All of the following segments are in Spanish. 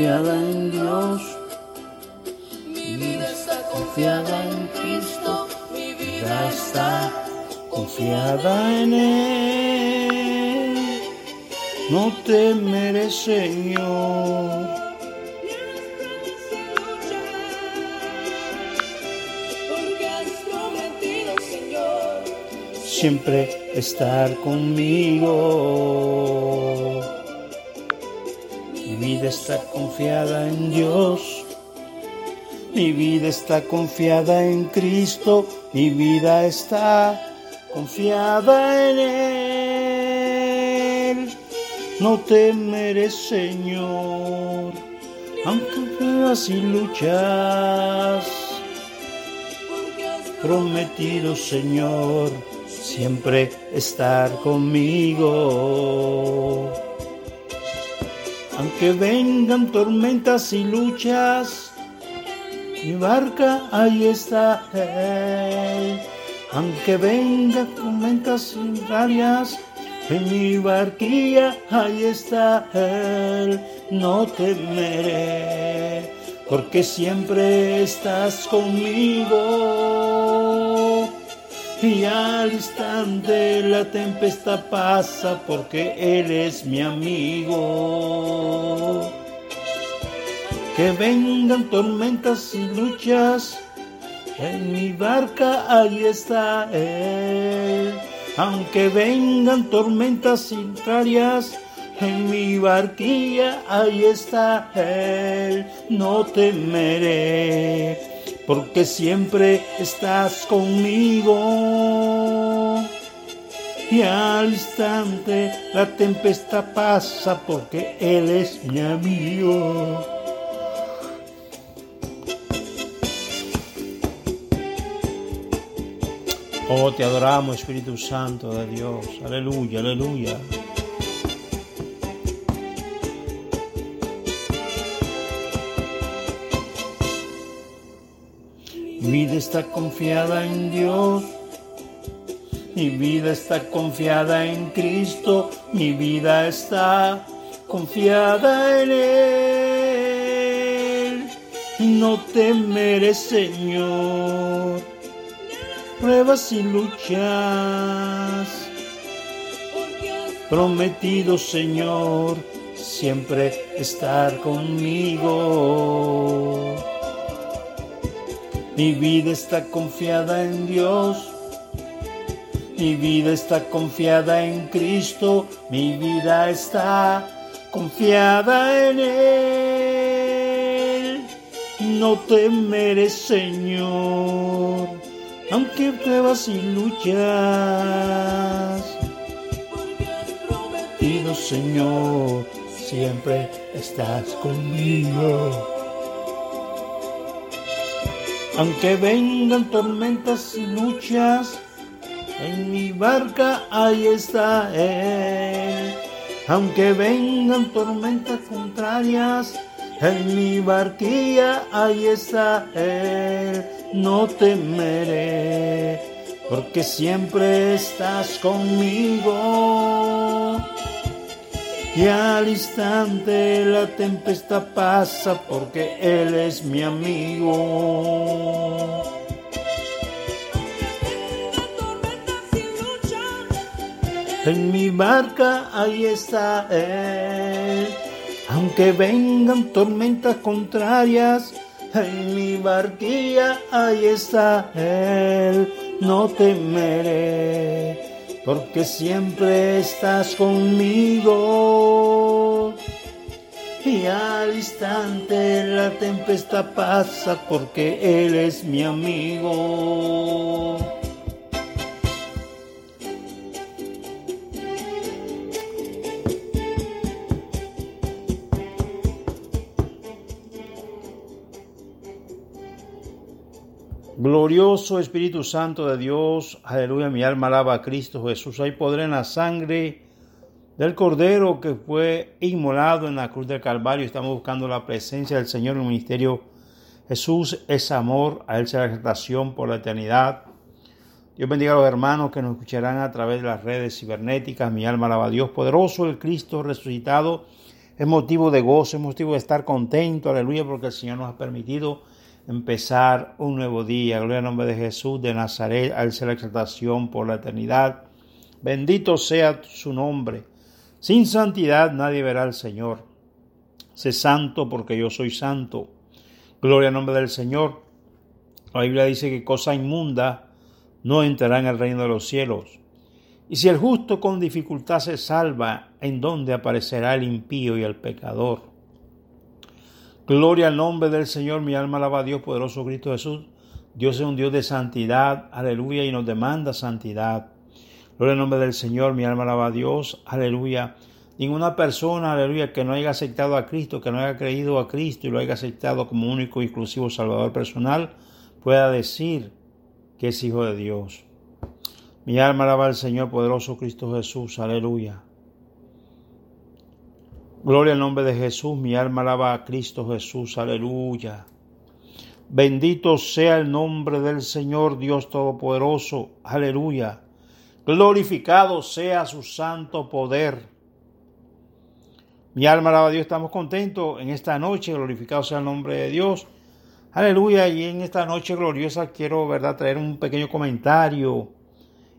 confiada en Dios. Mi vida está confiada en Cristo. Mi vida está confiada en Él. No temeré, Señor. Siempre estar conmigo. Vida está confiada en Dios. Mi vida está confiada en Cristo. Mi vida está confiada en Él. No temeré, Señor, aunque veas y luchas prometido, Señor, siempre estar conmigo. Aunque vengan tormentas y luchas, mi barca ahí está. Aunque vengan tormentas y varias, en mi barquilla ahí está Él. No temeré, porque siempre estás conmigo. Y al instante la tempestad pasa porque Él es mi amigo. Que vengan tormentas y luchas, en mi barca ahí está Él. Aunque vengan tormentas y varias, en mi barquilla ahí está Él. No temeré, porque siempre estás conmigo. Y al instante la tempestad pasa porque Él es mi amigo. Oh, te adoramos, Espíritu Santo de Dios. Aleluya, aleluya. Vida está confiada en Dios. Mi vida está confiada en Cristo. Mi vida está confiada en Él. No temeré, Señor pruebas y luchas. Prometido, Señor, siempre estar conmigo. Mi vida está confiada en Dios. Mi vida está confiada en Cristo. Mi vida está confiada en Él. No temeré, Señor, aunque pruebas y luchas. porque Señor, siempre estás conmigo. Aunque vengan tormentas y luchas, en mi barca ahí está Él. Aunque vengan tormentas contrarias, en mi barquilla ahí está Él. No temeré, porque siempre estás conmigo. Y al instante la tempestad pasa porque Él es mi amigo. En mi barca ahí está Él. Aunque vengan tormentas contrarias, en mi barquilla ahí está Él. No temeré, porque siempre estás conmigo. Y al instante la tempestad pasa porque Él es mi amigo. Glorioso Espíritu Santo de Dios, aleluya, mi alma alaba a Cristo Jesús. Hay poder en la sangre del Cordero que fue inmolado en la cruz del Calvario. Estamos buscando la presencia del Señor en el ministerio. Jesús es amor, a Él será exaltación por la eternidad. Dios bendiga a los hermanos que nos escucharán a través de las redes cibernéticas. Mi alma alaba a Dios poderoso, el Cristo resucitado Es motivo de gozo, es motivo de estar contento, aleluya, porque el Señor nos ha permitido empezar un nuevo día. Gloria al nombre de Jesús de Nazaret, al ser la exaltación por la eternidad. Bendito sea su nombre. Sin santidad nadie verá al Señor. Sé santo porque yo soy santo. Gloria al nombre del Señor. La Biblia dice que cosa inmunda no entrará en el reino de los cielos. Y si el justo con dificultad se salva, ¿en dónde aparecerá el impío y el pecador? Gloria al nombre del Señor, mi alma alaba a Dios, poderoso Cristo Jesús. Dios es un Dios de santidad, aleluya, y nos demanda santidad. Gloria al nombre del Señor, mi alma alaba a Dios, aleluya. Ninguna persona, aleluya, que no haya aceptado a Cristo, que no haya creído a Cristo y lo haya aceptado como único y exclusivo Salvador personal, pueda decir que es hijo de Dios. Mi alma alaba al Señor poderoso Cristo Jesús, aleluya. Gloria al nombre de Jesús, mi alma alaba a Cristo Jesús, aleluya. Bendito sea el nombre del Señor Dios Todopoderoso, aleluya. Glorificado sea su santo poder. Mi alma alaba a Dios, estamos contentos en esta noche, glorificado sea el nombre de Dios. Aleluya, y en esta noche gloriosa quiero, ¿verdad?, traer un pequeño comentario.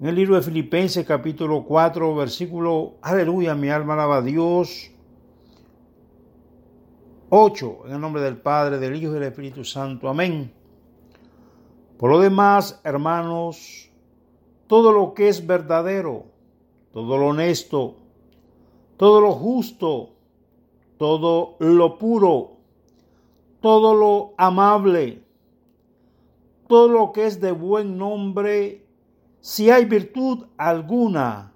En el libro de Filipenses capítulo 4, versículo, aleluya, mi alma alaba a Dios. 8, en el nombre del Padre, del Hijo y del Espíritu Santo. Amén. Por lo demás, hermanos, todo lo que es verdadero, todo lo honesto, todo lo justo, todo lo puro, todo lo amable, todo lo que es de buen nombre, si hay virtud alguna,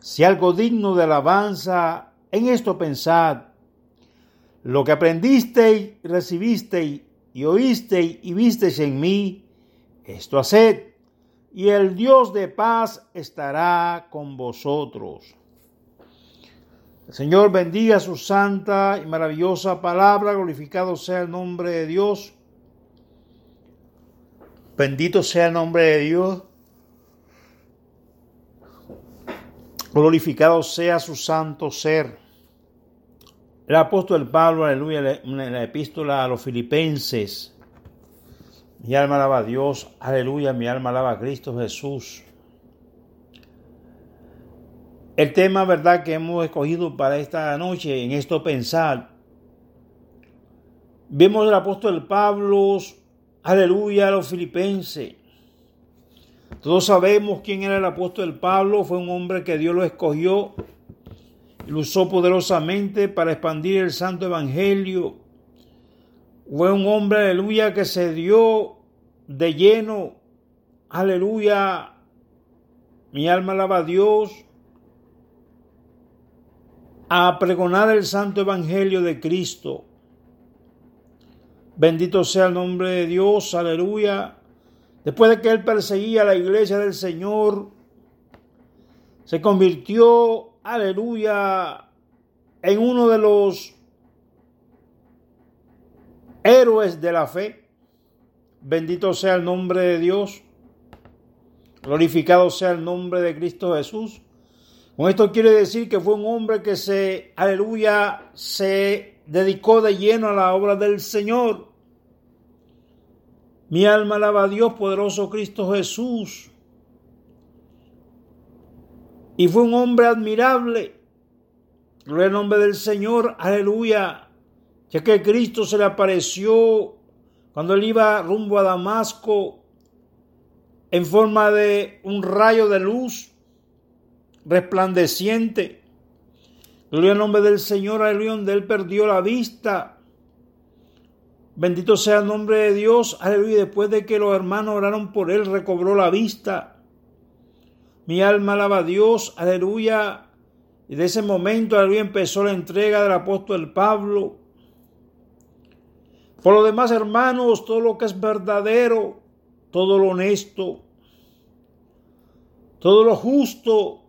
si algo digno de alabanza, en esto pensad. Lo que aprendisteis, recibisteis y oísteis y visteis en mí, esto haced, y el Dios de paz estará con vosotros. El Señor bendiga su santa y maravillosa palabra, glorificado sea el nombre de Dios. Bendito sea el nombre de Dios. Glorificado sea su santo ser. El apóstol Pablo, aleluya, en la epístola a los filipenses. Mi alma alaba a Dios, aleluya, mi alma alaba a Cristo Jesús. El tema, ¿verdad?, que hemos escogido para esta noche, en esto pensar. Vemos el apóstol Pablo, aleluya, a los filipenses. Todos sabemos quién era el apóstol Pablo, fue un hombre que Dios lo escogió lo usó poderosamente para expandir el santo evangelio. Fue un hombre, aleluya, que se dio de lleno, aleluya, mi alma alaba a Dios, a pregonar el santo evangelio de Cristo. Bendito sea el nombre de Dios, aleluya. Después de que él perseguía a la iglesia del Señor, se convirtió, aleluya, en uno de los héroes de la fe. Bendito sea el nombre de Dios. Glorificado sea el nombre de Cristo Jesús. Con esto quiere decir que fue un hombre que se, aleluya, se dedicó de lleno a la obra del Señor. Mi alma alaba a Dios, poderoso Cristo Jesús. Y fue un hombre admirable. Gloria al nombre del Señor, aleluya. Ya que Cristo se le apareció cuando él iba rumbo a Damasco en forma de un rayo de luz resplandeciente. Gloria al nombre del Señor, aleluya, donde él perdió la vista. Bendito sea el nombre de Dios, aleluya. Después de que los hermanos oraron por él, recobró la vista. Mi alma alaba a Dios, aleluya. Y de ese momento, aleluya, empezó la entrega del apóstol Pablo. Por lo demás, hermanos, todo lo que es verdadero, todo lo honesto, todo lo justo,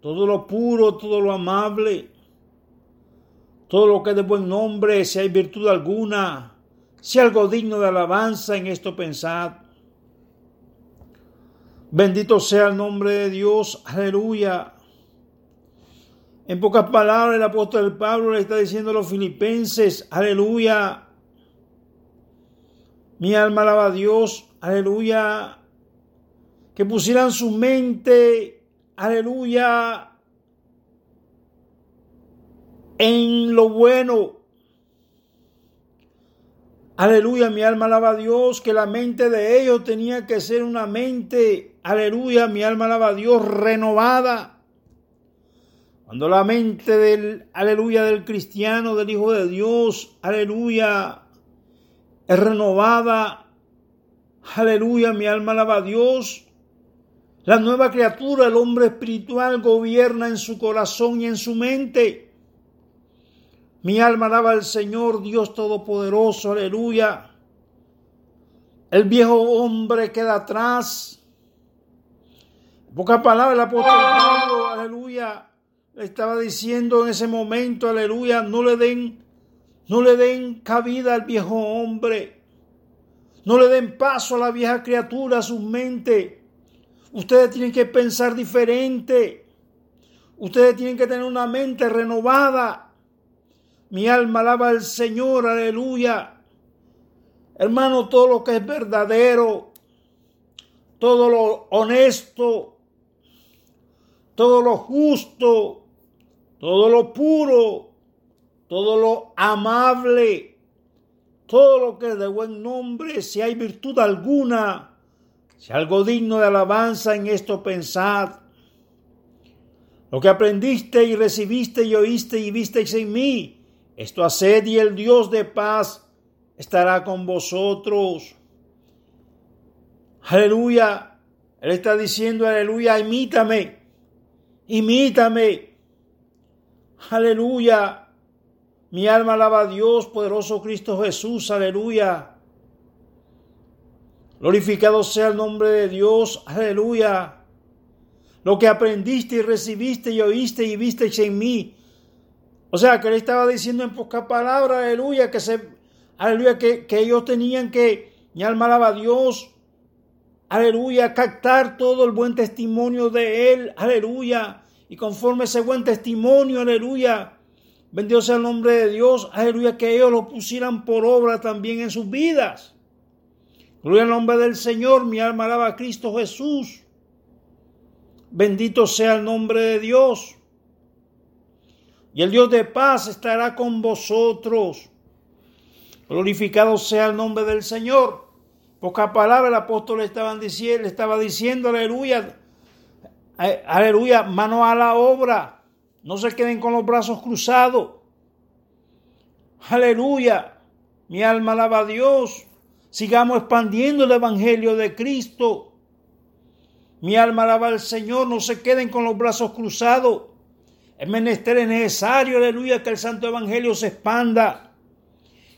todo lo puro, todo lo amable, todo lo que es de buen nombre, si hay virtud alguna, si algo digno de alabanza, en esto pensad. Bendito sea el nombre de Dios, aleluya. En pocas palabras, el apóstol Pablo le está diciendo a los filipenses, aleluya, mi alma alaba a Dios, aleluya, que pusieran su mente, aleluya, en lo bueno. Aleluya, mi alma alaba a Dios, que la mente de ellos tenía que ser una mente, aleluya, mi alma alaba a Dios, renovada. Cuando la mente del, aleluya, del cristiano, del Hijo de Dios, aleluya, es renovada, aleluya, mi alma alaba a Dios. La nueva criatura, el hombre espiritual, gobierna en su corazón y en su mente. Mi alma alaba al Señor, Dios Todopoderoso, aleluya. El viejo hombre queda atrás. Pocas palabras, el apóstol Pablo, aleluya, le estaba diciendo en ese momento, aleluya, no le den, no le den cabida al viejo hombre. No le den paso a la vieja criatura, a su mente. Ustedes tienen que pensar diferente. Ustedes tienen que tener una mente renovada. Mi alma alaba al Señor, aleluya. Hermano, todo lo que es verdadero, todo lo honesto, todo lo justo, todo lo puro, todo lo amable, todo lo que es de buen nombre, si hay virtud alguna, si algo digno de alabanza en esto pensad. Lo que aprendiste y recibiste y oíste y visteis en mí, esto haced y el Dios de paz estará con vosotros. Aleluya. Él está diciendo, aleluya, imítame, imítame. Aleluya. Mi alma alaba a Dios, poderoso Cristo Jesús, aleluya. Glorificado sea el nombre de Dios, aleluya. Lo que aprendiste y recibiste y oíste y visteis en mí, o sea, que él estaba diciendo en pocas palabras, aleluya, que se, aleluya, que, que ellos tenían que, mi alma alaba a Dios, aleluya, captar todo el buen testimonio de él, aleluya, y conforme ese buen testimonio, aleluya, bendito sea el nombre de Dios, aleluya, que ellos lo pusieran por obra también en sus vidas. Gloria al nombre del Señor, mi alma alaba a Cristo Jesús. Bendito sea el nombre de Dios. Y el Dios de paz estará con vosotros. Glorificado sea el nombre del Señor. Poca palabra el apóstol diciendo, le estaba diciendo, aleluya, aleluya, mano a la obra. No se queden con los brazos cruzados. Aleluya, mi alma alaba a Dios. Sigamos expandiendo el Evangelio de Cristo. Mi alma alaba al Señor. No se queden con los brazos cruzados. Es menester, es necesario, aleluya, que el Santo Evangelio se expanda.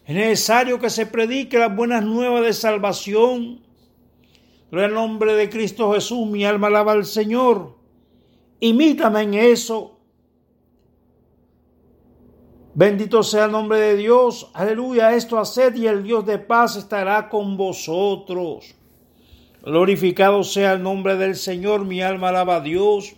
Es necesario que se predique las buenas nuevas de salvación. Gloria al nombre de Cristo Jesús, mi alma alaba al Señor. Imítame en eso. Bendito sea el nombre de Dios. Aleluya, esto haced y el Dios de paz estará con vosotros. Glorificado sea el nombre del Señor, mi alma alaba a Dios.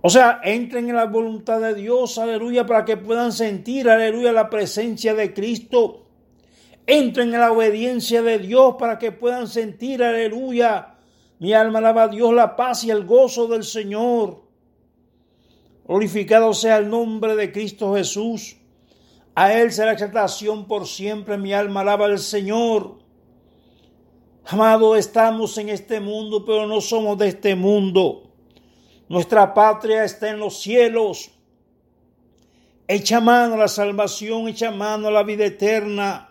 O sea, entren en la voluntad de Dios, aleluya, para que puedan sentir, aleluya, la presencia de Cristo. Entren en la obediencia de Dios para que puedan sentir, aleluya. Mi alma alaba a Dios, la paz y el gozo del Señor. Glorificado sea el nombre de Cristo Jesús. A Él será exaltación por siempre. Mi alma alaba al Señor. Amado, estamos en este mundo, pero no somos de este mundo. Nuestra patria está en los cielos. Echa mano a la salvación, echa mano a la vida eterna.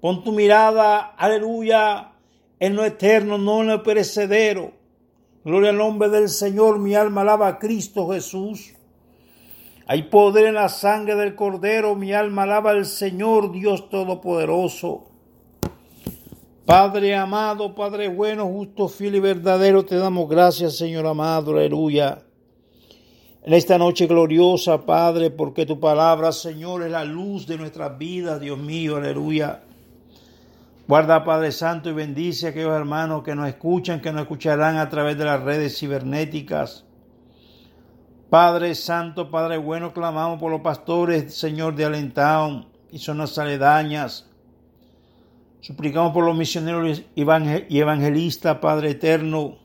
Pon tu mirada, aleluya, en lo eterno, no en lo perecedero. Gloria al nombre del Señor, mi alma alaba a Cristo Jesús. Hay poder en la sangre del Cordero, mi alma alaba al Señor, Dios Todopoderoso. Padre amado, Padre bueno, justo, fiel y verdadero, te damos gracias, Señor amado, aleluya. En esta noche gloriosa, Padre, porque tu palabra, Señor, es la luz de nuestras vidas, Dios mío, aleluya. Guarda, Padre Santo, y bendice a aquellos hermanos que nos escuchan, que nos escucharán a través de las redes cibernéticas. Padre Santo, Padre bueno, clamamos por los pastores, Señor de Allentown y zonas aledañas. Suplicamos por los misioneros y evangelistas, Padre eterno.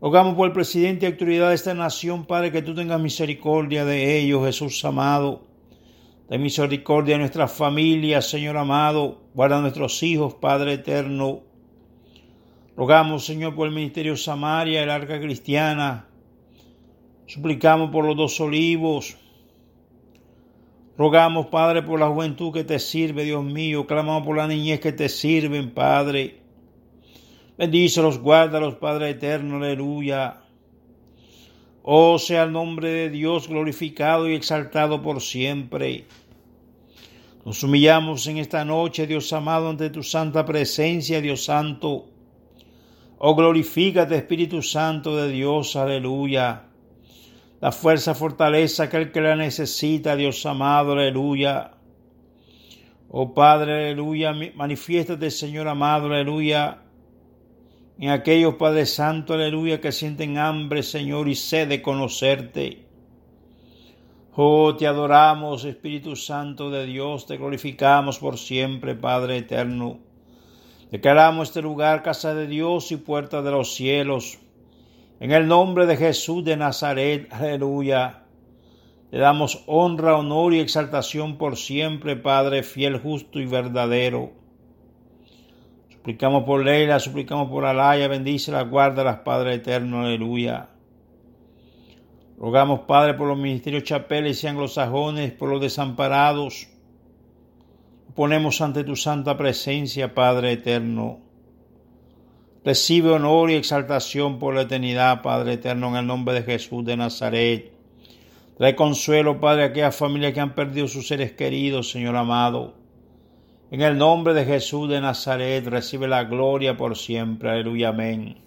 Rogamos por el presidente y autoridad de esta nación, Padre, que tú tengas misericordia de ellos, Jesús amado. Ten misericordia de nuestras familias, Señor amado. Guarda a nuestros hijos, Padre eterno. Rogamos, Señor, por el ministerio Samaria, el arca cristiana. Suplicamos por los dos olivos. Rogamos, Padre, por la juventud que te sirve, Dios mío. Clamamos por la niñez que te sirven, Padre. Bendícelos, guárdalos, Padre eterno, aleluya. Oh, sea el nombre de Dios glorificado y exaltado por siempre. Nos humillamos en esta noche, Dios amado, ante tu santa presencia, Dios santo. Oh, glorifícate, Espíritu Santo de Dios, aleluya. La fuerza, fortaleza, aquel que la necesita, Dios amado, aleluya. Oh Padre, aleluya, manifiéstate, Señor amado, aleluya en aquellos Padre Santo, aleluya, que sienten hambre, Señor, y sed de conocerte. Oh, te adoramos, Espíritu Santo de Dios, te glorificamos por siempre, Padre eterno. Declaramos este lugar casa de Dios y puerta de los cielos. En el nombre de Jesús de Nazaret, aleluya. Le damos honra, honor y exaltación por siempre, Padre fiel, justo y verdadero. Suplicamos por Leila, suplicamos por Alaya, bendice la guarda las Padre eterno, aleluya. Rogamos, Padre, por los ministerios chapeles y anglosajones, por los desamparados. Ponemos ante tu santa presencia, Padre eterno. Recibe honor y exaltación por la eternidad, Padre eterno, en el nombre de Jesús de Nazaret. Trae consuelo, Padre, a aquellas familias que han perdido sus seres queridos, Señor amado. En el nombre de Jesús de Nazaret, recibe la gloria por siempre. Aleluya, amén.